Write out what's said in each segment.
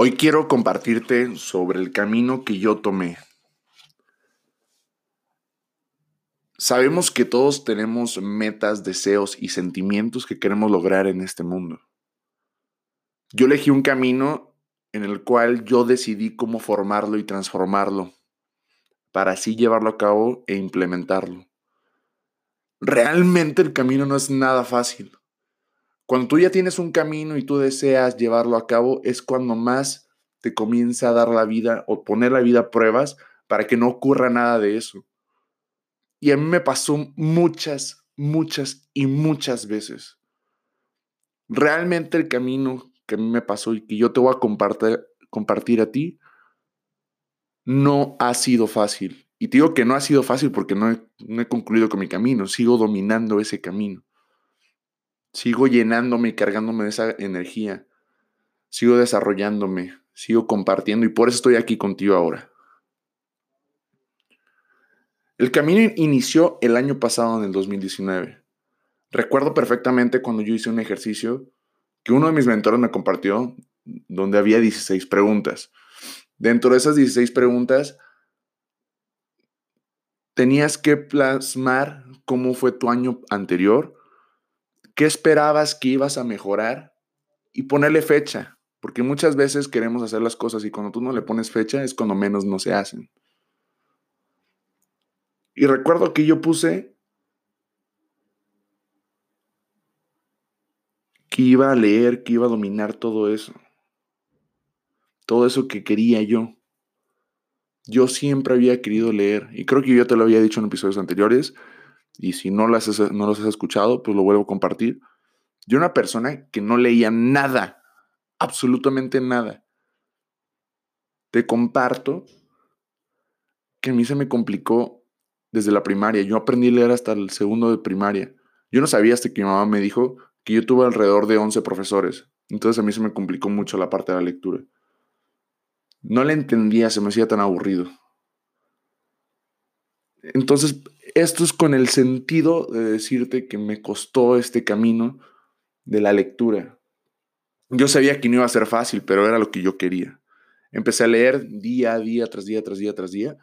Hoy quiero compartirte sobre el camino que yo tomé. Sabemos que todos tenemos metas, deseos y sentimientos que queremos lograr en este mundo. Yo elegí un camino en el cual yo decidí cómo formarlo y transformarlo para así llevarlo a cabo e implementarlo. Realmente el camino no es nada fácil. Cuando tú ya tienes un camino y tú deseas llevarlo a cabo, es cuando más te comienza a dar la vida o poner la vida a pruebas para que no ocurra nada de eso. Y a mí me pasó muchas, muchas y muchas veces. Realmente el camino que a mí me pasó y que yo te voy a compartir, compartir a ti no ha sido fácil. Y te digo que no ha sido fácil porque no he, no he concluido con mi camino, sigo dominando ese camino. Sigo llenándome y cargándome de esa energía. Sigo desarrollándome, sigo compartiendo y por eso estoy aquí contigo ahora. El camino inició el año pasado, en el 2019. Recuerdo perfectamente cuando yo hice un ejercicio que uno de mis mentores me compartió, donde había 16 preguntas. Dentro de esas 16 preguntas, tenías que plasmar cómo fue tu año anterior, ¿Qué esperabas que ibas a mejorar? Y ponerle fecha, porque muchas veces queremos hacer las cosas y cuando tú no le pones fecha es cuando menos no se hacen. Y recuerdo que yo puse que iba a leer, que iba a dominar todo eso. Todo eso que quería yo. Yo siempre había querido leer, y creo que yo te lo había dicho en episodios anteriores, y si no, las no los has escuchado, pues lo vuelvo a compartir. Yo una persona que no leía nada, absolutamente nada. Te comparto que a mí se me complicó desde la primaria. Yo aprendí a leer hasta el segundo de primaria. Yo no sabía hasta que mi mamá me dijo que yo tuve alrededor de 11 profesores. Entonces a mí se me complicó mucho la parte de la lectura. No la entendía, se me hacía tan aburrido. Entonces, esto es con el sentido de decirte que me costó este camino de la lectura. Yo sabía que no iba a ser fácil, pero era lo que yo quería. Empecé a leer día a día, tras día, tras día, tras día.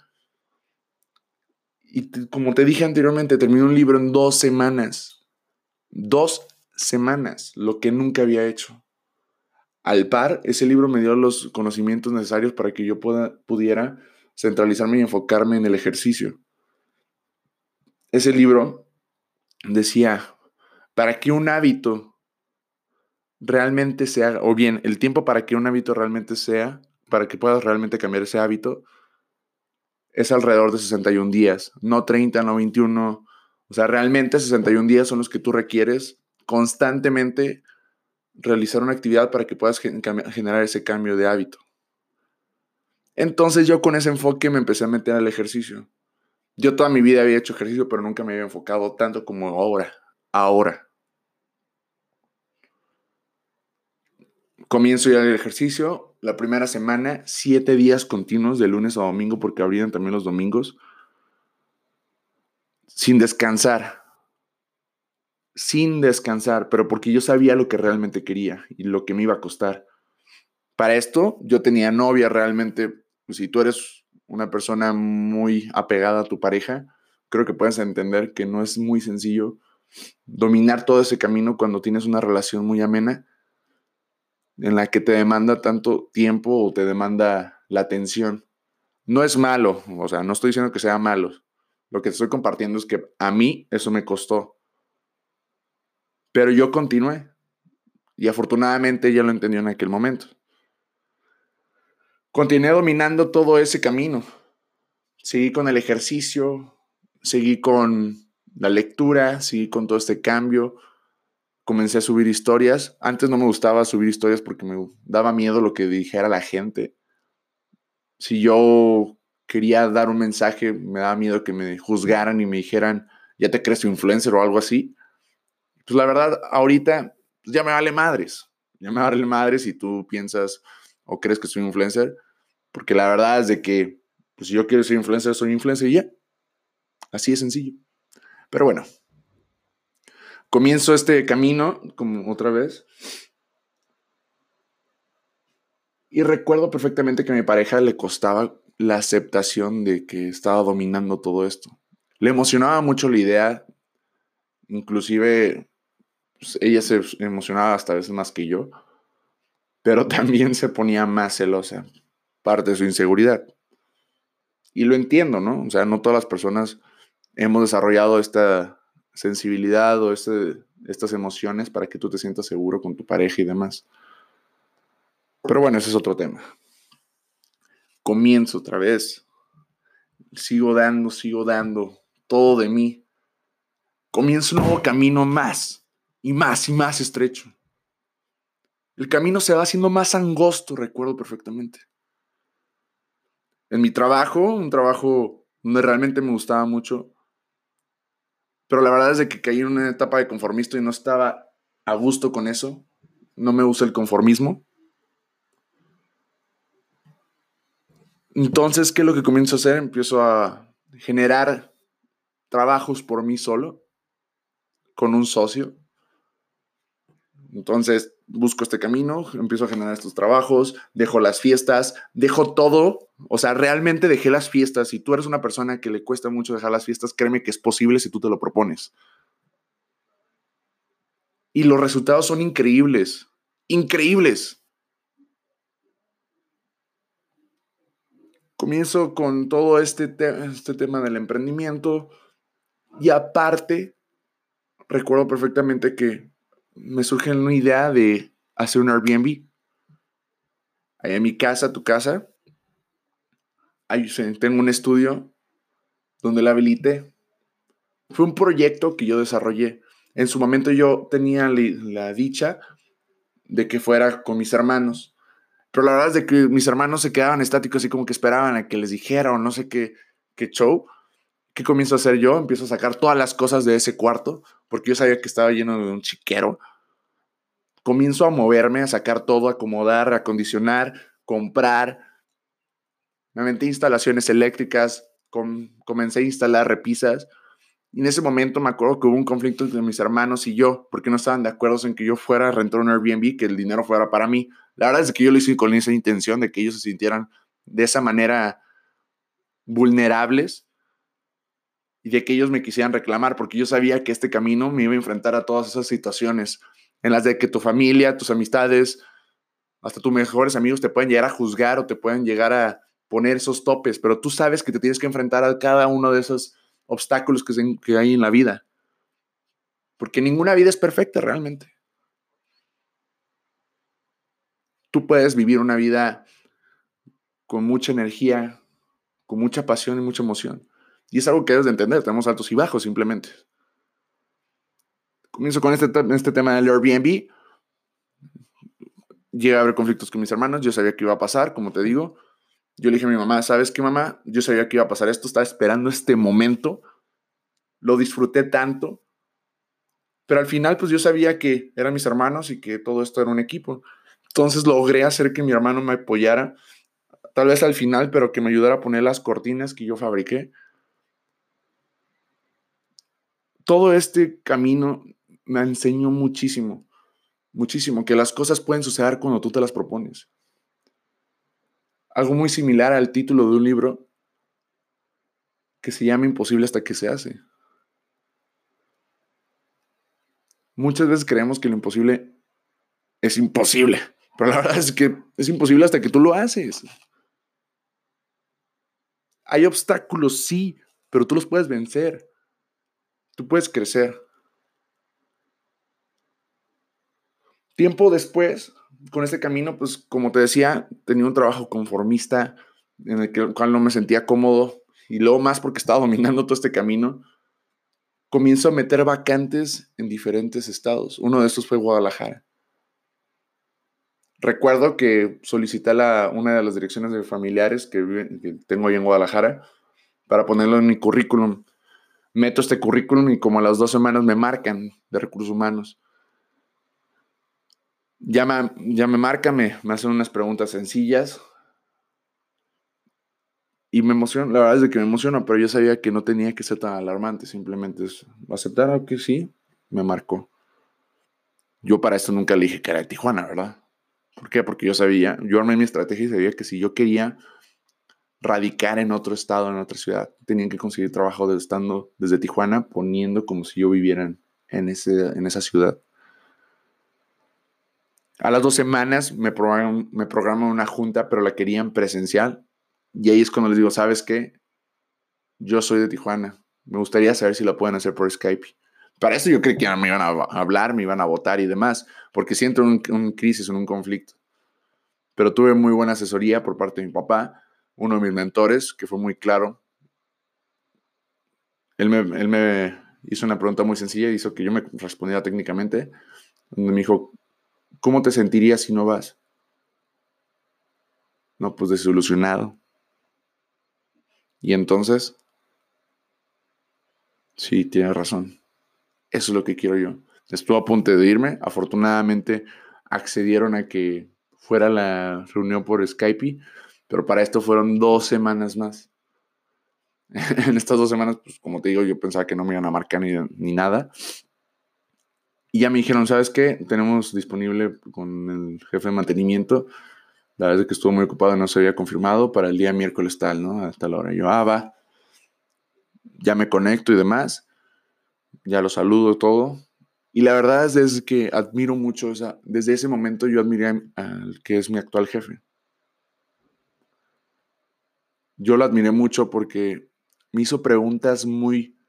Y como te dije anteriormente, terminé un libro en dos semanas. Dos semanas, lo que nunca había hecho. Al par, ese libro me dio los conocimientos necesarios para que yo pudiera centralizarme y enfocarme en el ejercicio ese libro decía, para que un hábito realmente sea, o bien, el tiempo para que un hábito realmente sea, para que puedas realmente cambiar ese hábito, es alrededor de 61 días, no 30, no 21. O sea, realmente 61 días son los que tú requieres constantemente realizar una actividad para que puedas generar ese cambio de hábito. Entonces yo con ese enfoque me empecé a meter al ejercicio. Yo toda mi vida había hecho ejercicio, pero nunca me había enfocado tanto como ahora. Ahora. Comienzo ya el ejercicio. La primera semana, siete días continuos de lunes a domingo, porque abrían también los domingos. Sin descansar. Sin descansar, pero porque yo sabía lo que realmente quería y lo que me iba a costar. Para esto, yo tenía novia realmente. Si tú eres una persona muy apegada a tu pareja, creo que puedes entender que no es muy sencillo dominar todo ese camino cuando tienes una relación muy amena en la que te demanda tanto tiempo o te demanda la atención. No es malo, o sea, no estoy diciendo que sea malo. Lo que te estoy compartiendo es que a mí eso me costó. Pero yo continué y afortunadamente ya lo entendió en aquel momento. Continué dominando todo ese camino. Seguí con el ejercicio, seguí con la lectura, seguí con todo este cambio. Comencé a subir historias. Antes no me gustaba subir historias porque me daba miedo lo que dijera la gente. Si yo quería dar un mensaje, me daba miedo que me juzgaran y me dijeran, ya te crees influencer o algo así. Pues la verdad, ahorita ya me vale madres. Ya me vale madres si tú piensas o crees que soy influencer. Porque la verdad es de que, pues si yo quiero ser influencer, soy influencer y ya. Así de sencillo. Pero bueno, comienzo este camino, como otra vez. Y recuerdo perfectamente que a mi pareja le costaba la aceptación de que estaba dominando todo esto. Le emocionaba mucho la idea, inclusive pues, ella se emocionaba hasta veces más que yo, pero también se ponía más celosa, parte de su inseguridad. Y lo entiendo, ¿no? O sea, no todas las personas hemos desarrollado esta sensibilidad o este, estas emociones para que tú te sientas seguro con tu pareja y demás. Pero bueno, ese es otro tema. Comienzo otra vez. Sigo dando, sigo dando todo de mí. Comienzo un nuevo camino más y más y más estrecho. El camino se va haciendo más angosto, recuerdo perfectamente. En mi trabajo, un trabajo donde realmente me gustaba mucho, pero la verdad es de que caí en una etapa de conformista y no estaba a gusto con eso. No me gusta el conformismo. Entonces, ¿qué es lo que comienzo a hacer? Empiezo a generar trabajos por mí solo, con un socio. Entonces, busco este camino, empiezo a generar estos trabajos, dejo las fiestas, dejo todo, o sea, realmente dejé las fiestas. Si tú eres una persona que le cuesta mucho dejar las fiestas, créeme que es posible si tú te lo propones. Y los resultados son increíbles, increíbles. Comienzo con todo este, este tema del emprendimiento y aparte, recuerdo perfectamente que me surge una idea de hacer un Airbnb. Ahí en mi casa, tu casa, ahí tengo un estudio donde la habilité. Fue un proyecto que yo desarrollé. En su momento yo tenía la dicha de que fuera con mis hermanos. Pero la verdad es de que mis hermanos se quedaban estáticos y como que esperaban a que les dijera o no sé qué, qué show. ¿Qué comienzo a hacer yo? Empiezo a sacar todas las cosas de ese cuarto, porque yo sabía que estaba lleno de un chiquero. Comienzo a moverme, a sacar todo, a acomodar, a acondicionar, comprar. Me metí instalaciones eléctricas, comencé a instalar repisas. Y en ese momento me acuerdo que hubo un conflicto entre mis hermanos y yo, porque no estaban de acuerdo en que yo fuera a rentar un Airbnb, que el dinero fuera para mí. La verdad es que yo lo hice con esa intención de que ellos se sintieran de esa manera vulnerables y de que ellos me quisieran reclamar, porque yo sabía que este camino me iba a enfrentar a todas esas situaciones en las de que tu familia, tus amistades, hasta tus mejores amigos te pueden llegar a juzgar o te pueden llegar a poner esos topes, pero tú sabes que te tienes que enfrentar a cada uno de esos obstáculos que, hay en la vida. Porque ninguna vida es perfecta realmente. Tú puedes vivir una vida con mucha energía, con mucha pasión y mucha emoción. Y es algo que debes de entender, tenemos altos y bajos simplemente. Comienzo con este, este tema del Airbnb. Llega a haber conflictos con mis hermanos, yo sabía que iba a pasar, como te digo. Yo le dije a mi mamá, ¿sabes qué, mamá? Yo sabía que iba a pasar esto, estaba esperando este momento. Lo disfruté tanto. Pero al final, pues yo sabía que eran mis hermanos y que todo esto era un equipo. Entonces logré hacer que mi hermano me apoyara, tal vez al final, pero que me ayudara a poner las cortinas que yo fabriqué todo este camino me enseñó muchísimo, muchísimo, que las cosas pueden suceder cuando tú te las propones. Algo muy similar al título de un libro que se llama Imposible hasta que se hace. Muchas veces creemos que lo imposible es imposible, pero la verdad es que es imposible hasta que tú lo haces. Hay obstáculos, sí, pero tú los puedes vencer. Tú puedes crecer. Tiempo después, con este camino, pues como te decía, tenía un trabajo conformista en el cual no me sentía cómodo y luego más porque estaba dominando todo este camino, comienzo a meter vacantes en diferentes estados. Uno de estos fue Guadalajara. Recuerdo que solicité la, una de las direcciones de familiares que, que tengo ahí en Guadalajara para ponerlo en mi currículum meto este currículum y como a las dos semanas me marcan de recursos humanos. Ya me, me marcan, me, hacen unas preguntas sencillas. Y me emociona, la verdad es que me emociona, pero yo sabía que no tenía que ser tan alarmante, simplemente es aceptar que sí, me marcó. Yo para esto nunca le dije que era Tijuana, ¿verdad? ¿Por qué? Porque yo sabía, yo armé mi estrategia y sabía que si yo quería radicar en otro estado, en otra ciudad, tenían que conseguir trabajo desde, estando desde Tijuana, poniendo como si yo viviera en, ese, en esa ciudad. A las dos semanas me programan, una junta, pero la querían presencial. Y ahí es cuando les digo, ¿sabes qué? Yo soy de Tijuana. Me gustaría saber si la pueden hacer por Skype. Para eso yo creí que me iban a hablar, me iban a votar y demás, porque siento un, un crisis, en un conflicto. Pero tuve muy buena asesoría por parte de mi papá, uno de mis mentores, que fue muy claro. Él me, él me hizo una pregunta muy sencilla y hizo que yo me respondiera técnicamente, donde me dijo, ¿cómo te sentirías si no vas? No, pues desilusionado. Y entonces, sí, tienes razón. Eso es lo que quiero yo. Estuve a punto de irme. Afortunadamente accedieron a que fuera la reunión por Skype, pero para esto fueron dos semanas más. en estas dos semanas, pues como te digo, yo pensaba que no me iban a marcar ni, ni nada. Y ya me dijeron, ¿sabes qué? Tenemos disponible con el jefe de mantenimiento. La verdad es que estuvo muy ocupado, no se había confirmado para el día miércoles tal, ¿no? Hasta la hora. Yo, ah, va. Ya me conecto y demás. Ya lo saludo todo. Y la verdad es, que admiro mucho, esa, desde ese momento yo admiré al que es mi actual jefe. Yo lo admiré mucho porque me hizo preguntas muy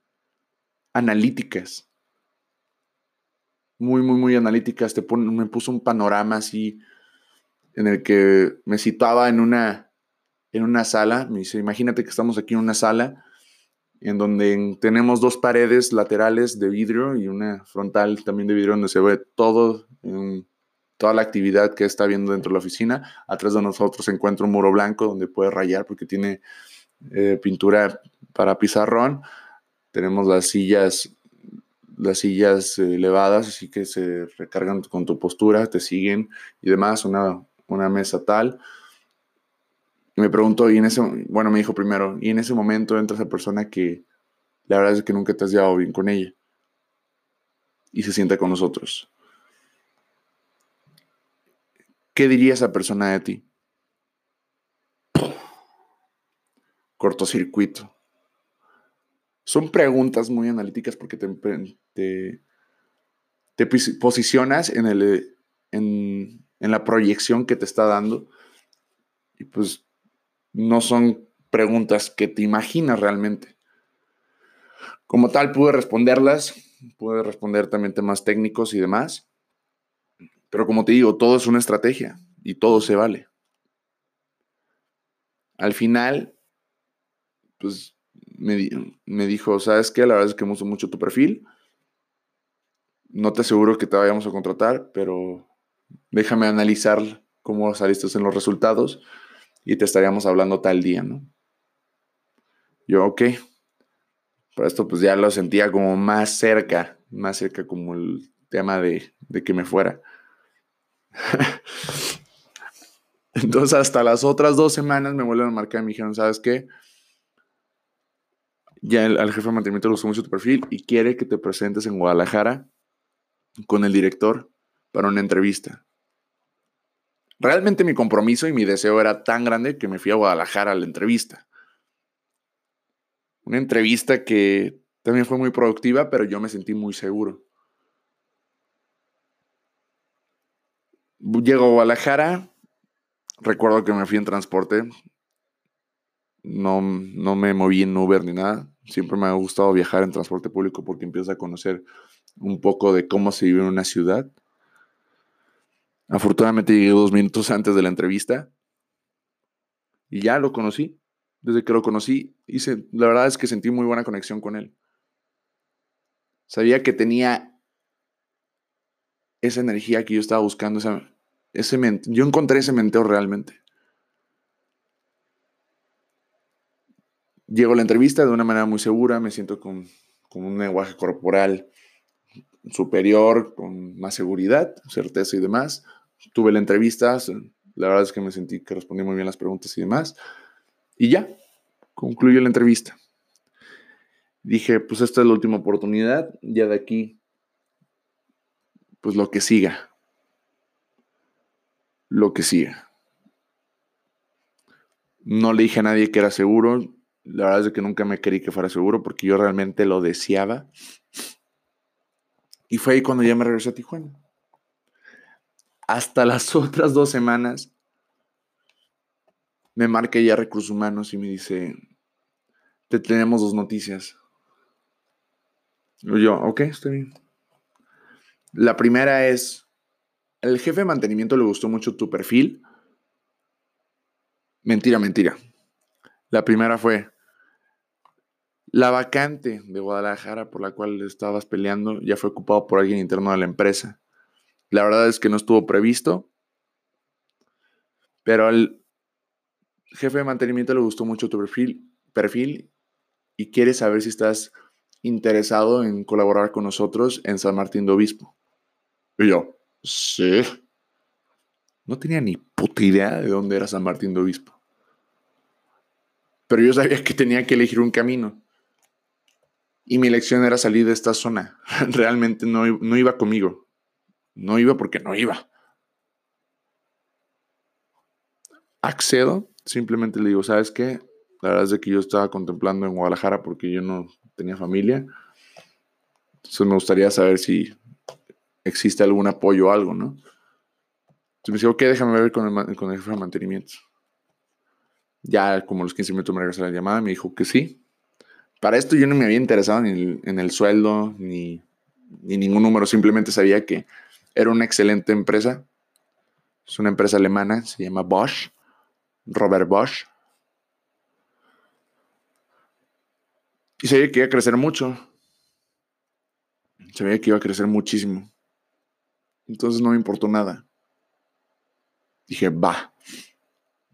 analíticas muy, muy, muy analíticas. Te me puso un panorama así en el que me situaba en una, en una sala. Me dice, imagínate que estamos aquí en una sala en donde tenemos dos paredes laterales de vidrio y una frontal también de vidrio donde se ve todo, toda la actividad que está viendo dentro de la oficina. Atrás de nosotros se encuentra un muro blanco donde puede rayar porque tiene eh, pintura para pizarrón. Tenemos las sillas las sillas elevadas, así que se recargan con tu postura, te siguen y demás, una, una mesa tal. Y me preguntó, y en ese, bueno, me dijo primero, y en ese momento entra esa persona que la verdad es que nunca te has llevado bien con ella. Y se sienta con nosotros. ¿Qué diría esa persona de ti? Cortocircuito. Son preguntas muy analíticas porque te, posicionas en, el, en la proyección que te está dando y pues no son preguntas que te imaginas realmente. Como tal, pude responderlas, pude responder también temas técnicos y demás, pero como te digo, todo es una estrategia y todo se vale. Al final, pues me, dijo, ¿sabes qué? La verdad es que me gustó mucho tu perfil. No te aseguro que te vayamos a contratar, pero déjame analizar cómo saliste en los resultados y te estaríamos hablando tal día, ¿no? Yo, ok. Pero esto pues ya lo sentía como más cerca, más cerca como el tema de, de que me fuera. Entonces hasta las otras dos semanas me vuelven a marcar y me dijeron, ¿sabes qué? Ya el, al jefe de mantenimiento le gustó mucho tu perfil y quiere que te presentes en Guadalajara con el director para una entrevista. Realmente mi compromiso y mi deseo era tan grande que me fui a Guadalajara a la entrevista. Una entrevista que también fue muy productiva, pero yo me sentí muy seguro. Llego a Guadalajara, recuerdo que me fui en transporte, no, no me moví en Uber ni nada. Siempre me ha gustado viajar en transporte público porque empiezo a conocer un poco de cómo se vive en una ciudad. Afortunadamente llegué dos minutos antes de la entrevista y ya lo conocí. Desde que lo conocí, hice, la verdad es que sentí muy buena conexión con él. Sabía que tenía esa energía que yo estaba buscando, esa, ese, yo encontré ese mentor realmente. Llego a la entrevista de una manera muy segura, me siento con, un lenguaje corporal superior, con más seguridad, certeza y demás. Tuve la entrevista, la verdad es que me sentí que respondí muy bien las preguntas y demás. Y ya, concluyo la entrevista. Dije, pues esta es la última oportunidad, ya de aquí, pues lo que siga. lo que sigue. No le dije a nadie que era seguro. La verdad es que nunca me querí que fuera seguro porque yo realmente lo deseaba. Y fue ahí cuando ya me regresé a Tijuana. Hasta las otras dos semanas me marca ya Recursos Humanos y me dice, te tenemos dos noticias. Yo, ok, estoy bien. La primera es, el jefe de mantenimiento le gustó mucho tu perfil Mentira, mentira. La primera fue la vacante de Guadalajara por la cual estabas peleando ya fue ocupado por alguien interno de la empresa. La verdad es que no estuvo previsto, pero al jefe de mantenimiento le gustó mucho tu perfil, perfil y quiere saber si estás interesado en colaborar con nosotros en San Martín de Obispo. Y yo, sí. No tenía ni puta idea de dónde era San Martín de Obispo. Pero yo sabía que tenía que elegir un camino. Y mi elección era salir de esta zona. Realmente no, no iba conmigo. No iba porque no iba. Accedo, simplemente le digo, ¿sabes qué? La verdad es que yo estaba contemplando en Guadalajara porque yo no tenía familia. Entonces me gustaría saber si existe algún apoyo o algo, ¿no? Entonces me dice, ok, déjame ver con el, con el jefe de mantenimiento. Ya como los 15 minutos me regresó la llamada, me dijo que sí. Para esto yo no me había interesado ni en el sueldo ni, ni ningún número, simplemente sabía que era una excelente empresa. Es una empresa alemana, se llama Bosch, Robert Bosch. Y sabía que iba a crecer mucho. Sabía que iba a crecer muchísimo. Entonces no me importó nada. Dije, va.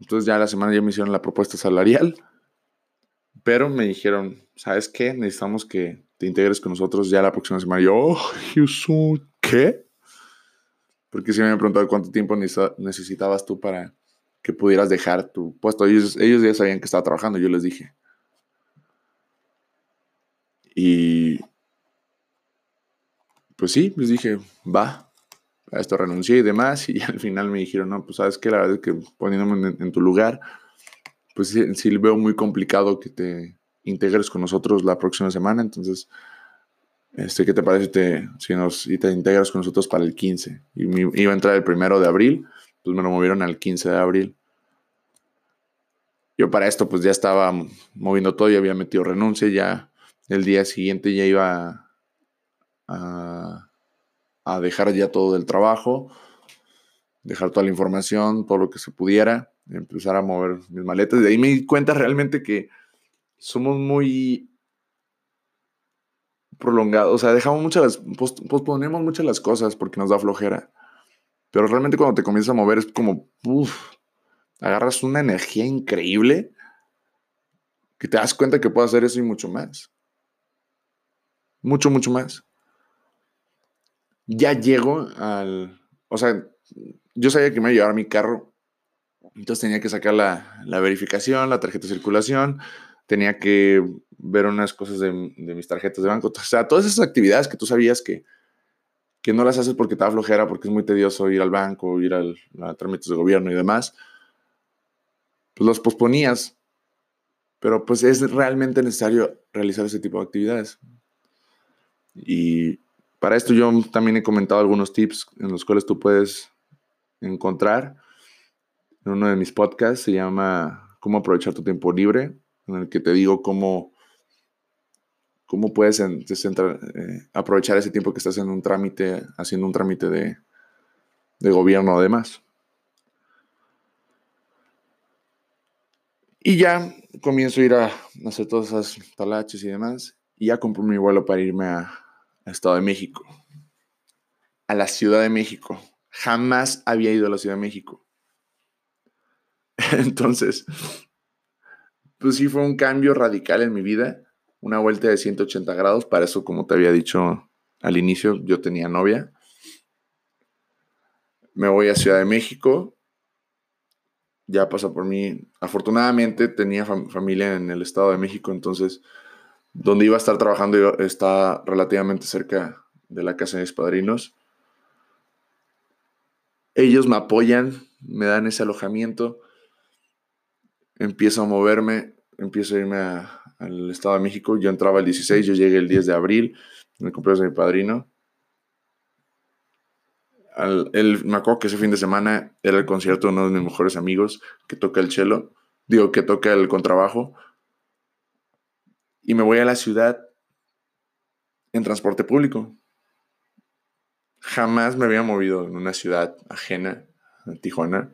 Entonces ya la semana ya me hicieron la propuesta salarial, pero me dijeron, ¿sabes qué? Necesitamos que te integres con nosotros ya la próxima semana. Yo, oh, ¿qué? Porque si me habían preguntado cuánto tiempo necesitabas tú para que pudieras dejar tu puesto. Ellos, ellos ya sabían que estaba trabajando, yo les dije. Y pues sí, les dije, va a esto renuncié y demás, y al final me dijeron, no, pues sabes que la verdad es que poniéndome en, tu lugar, pues sí, sí, veo muy complicado que te integres con nosotros la próxima semana, entonces, este, ¿qué te parece si, nos, te integras con nosotros para el 15? Y me, iba a entrar el primero de abril, pues me lo movieron al 15 de abril. Yo para esto pues ya estaba moviendo todo, ya había metido renuncia, ya el día siguiente ya iba a a dejar ya todo del trabajo, dejar toda la información, todo lo que se pudiera, empezar a mover mis maletas. De ahí me di cuenta realmente que somos muy prolongados, o sea, dejamos muchas, posponemos muchas las cosas porque nos da flojera. Pero realmente cuando te comienzas a mover es como, agarras una energía increíble que te das cuenta que puedes hacer eso y mucho más. Mucho, mucho más ya llego al. O sea, yo sabía que me iba a llevar mi carro. Entonces tenía que sacar la, verificación, la tarjeta de circulación. Tenía que ver unas cosas de, mis tarjetas de banco. O sea, todas esas actividades que tú sabías que, que no las haces porque te da flojera, porque es muy tedioso ir al banco, ir al, a trámites de gobierno y demás, pues los posponías. Pero pues es realmente necesario realizar ese tipo de actividades. Y para esto yo también he comentado algunos tips en los cuales tú puedes encontrar en uno de mis podcasts. Se llama Cómo aprovechar tu tiempo libre, en el que te digo cómo, cómo puedes eh, aprovechar ese tiempo que estás en un trámite, haciendo un trámite de, de gobierno además. Y ya comienzo a ir a hacer todas esas talaches y demás. Y ya compro mi vuelo para irme a, Estado de México, a la Ciudad de México. Jamás había ido a la Ciudad de México. Entonces, pues sí fue un cambio radical en mi vida, una vuelta de 180 grados. Para eso, como te había dicho al inicio, yo tenía novia. Me voy a Ciudad de México. Ya pasa por mí. Afortunadamente tenía familia en el Estado de México, entonces donde iba a estar trabajando está relativamente cerca de la casa de mis padrinos. ellos me apoyan, me dan ese alojamiento, empiezo a moverme, empiezo a irme al Estado de México. Yo entraba el 16, yo llegué el 10 de abril, me compré de mi padrino. el, me acuerdo que ese fin de semana era el concierto de uno de mis mejores amigos que toca el cello, digo, que toca el contrabajo. Y me voy a la ciudad en transporte público. Jamás me había movido en una ciudad ajena, en Tijuana,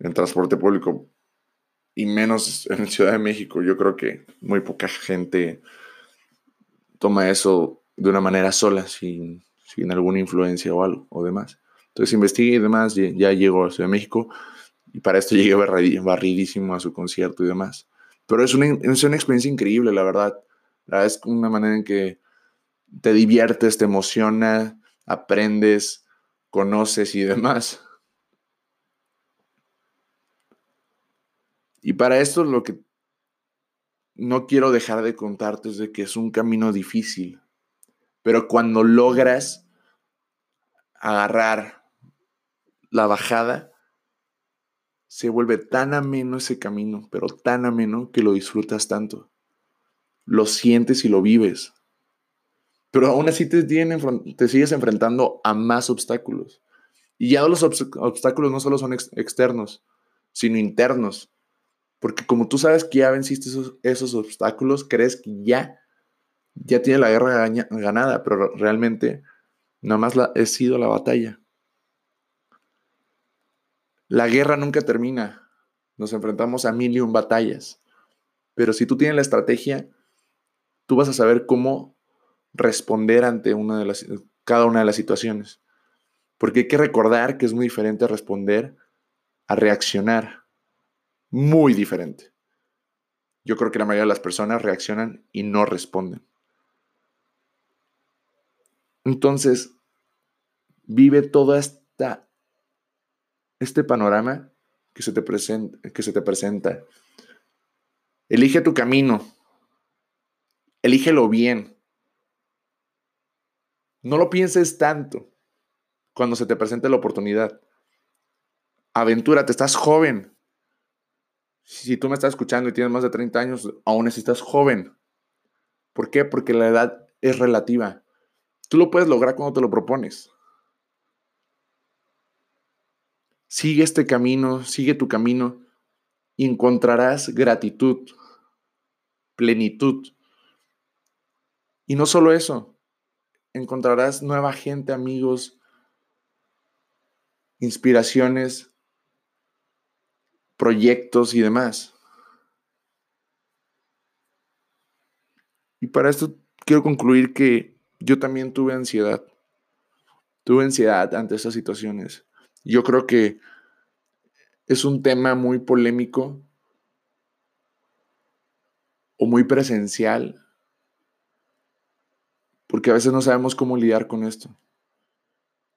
en transporte público, y menos en Ciudad de México. Yo creo que muy poca gente toma eso de una manera sola, sin, sin alguna influencia o algo, o demás. Entonces investigué y demás, ya, llego a Ciudad de México, y para esto llegué barridísimo a su concierto y demás. Pero es una, es una experiencia increíble, la verdad. Es una manera en que te diviertes, te emociona, aprendes, conoces y demás. Y para esto lo que no quiero dejar de contarte es de que es un camino difícil, pero cuando logras agarrar la bajada, se vuelve tan ameno ese camino, pero tan ameno que lo disfrutas tanto. Lo sientes y lo vives. Pero aún así te, te sigues enfrentando a más obstáculos. Y ya los obstáculos no solo son externos, sino internos. Porque como tú sabes que ya venciste esos, esos obstáculos, crees que ya, ya tiene la guerra ganada, pero realmente nada más la, he sido la batalla. La guerra nunca termina. Nos enfrentamos a mil y un batallas. Pero si tú tienes la estrategia, tú vas a saber cómo responder ante una de las, cada una de las situaciones. Porque hay que recordar que es muy diferente responder a reaccionar. Muy diferente. Yo creo que la mayoría de las personas reaccionan y no responden. Entonces, vive todo esta, este panorama que se, te presenta, que se te presenta. Elige tu camino. Elígelo bien. No lo pienses tanto cuando se te presente la oportunidad. Aventúrate, estás joven. Si tú me estás escuchando y tienes más de 30 años, aún estás joven. ¿Por qué? Porque la edad es relativa. Tú lo puedes lograr cuando te lo propones. Sigue este camino, sigue tu camino y encontrarás gratitud, plenitud. Y no solo eso, encontrarás nueva gente, amigos, inspiraciones, proyectos y demás. Y para esto quiero concluir que yo también tuve ansiedad. Tuve ansiedad ante estas situaciones. Yo creo que es un tema muy polémico o muy presencial porque a veces no sabemos cómo lidiar con esto.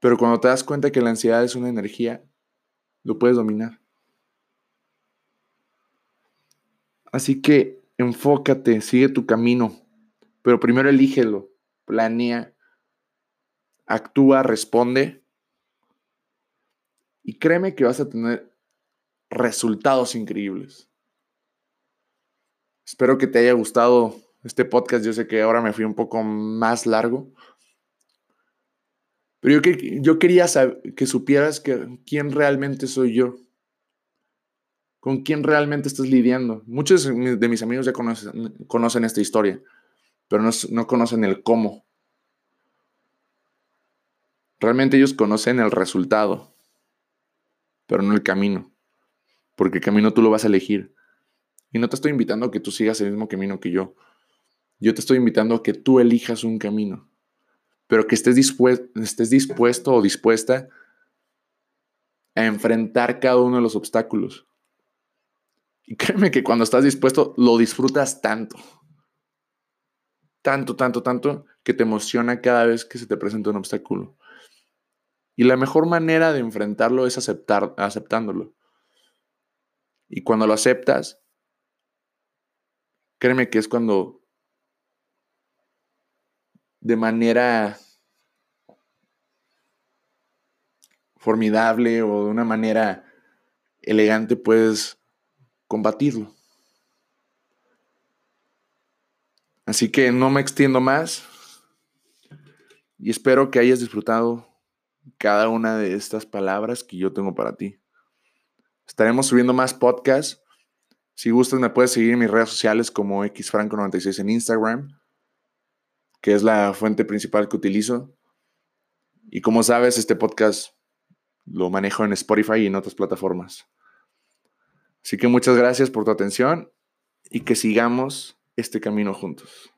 Pero cuando te das cuenta que la ansiedad es una energía, lo puedes dominar. Así que enfócate, sigue tu camino, pero primero elígelo, planea, actúa, responde y créeme que vas a tener resultados increíbles. Espero que te haya gustado este podcast. Yo sé que ahora me fui un poco más largo. Pero yo, quería que supieras que, quién realmente soy yo. Con quién realmente estás lidiando. Muchos de mis amigos ya conocen, esta historia, pero no, no conocen el cómo. Realmente ellos conocen el resultado, pero no el camino. Porque el camino tú lo vas a elegir. Y no te estoy invitando a que tú sigas el mismo camino que yo. Yo te estoy invitando a que tú elijas un camino, pero que estés dispuesto o dispuesta a enfrentar cada uno de los obstáculos. Y créeme que cuando estás dispuesto, lo disfrutas tanto. Tanto, tanto, tanto, que te emociona cada vez que se te presenta un obstáculo. Y la mejor manera de enfrentarlo es aceptar, aceptándolo. Y cuando lo aceptas, créeme que es cuando de manera formidable o de una manera elegante puedes combatirlo. Así que no me extiendo más y espero que hayas disfrutado cada una de estas palabras que yo tengo para ti. Estaremos subiendo más podcasts. Si gustas, me puedes seguir en mis redes sociales como xfranco96 en Instagram, que es la fuente principal que utilizo. Y como sabes, este podcast lo manejo en Spotify y en otras plataformas. Así que muchas gracias por tu atención y que sigamos este camino juntos.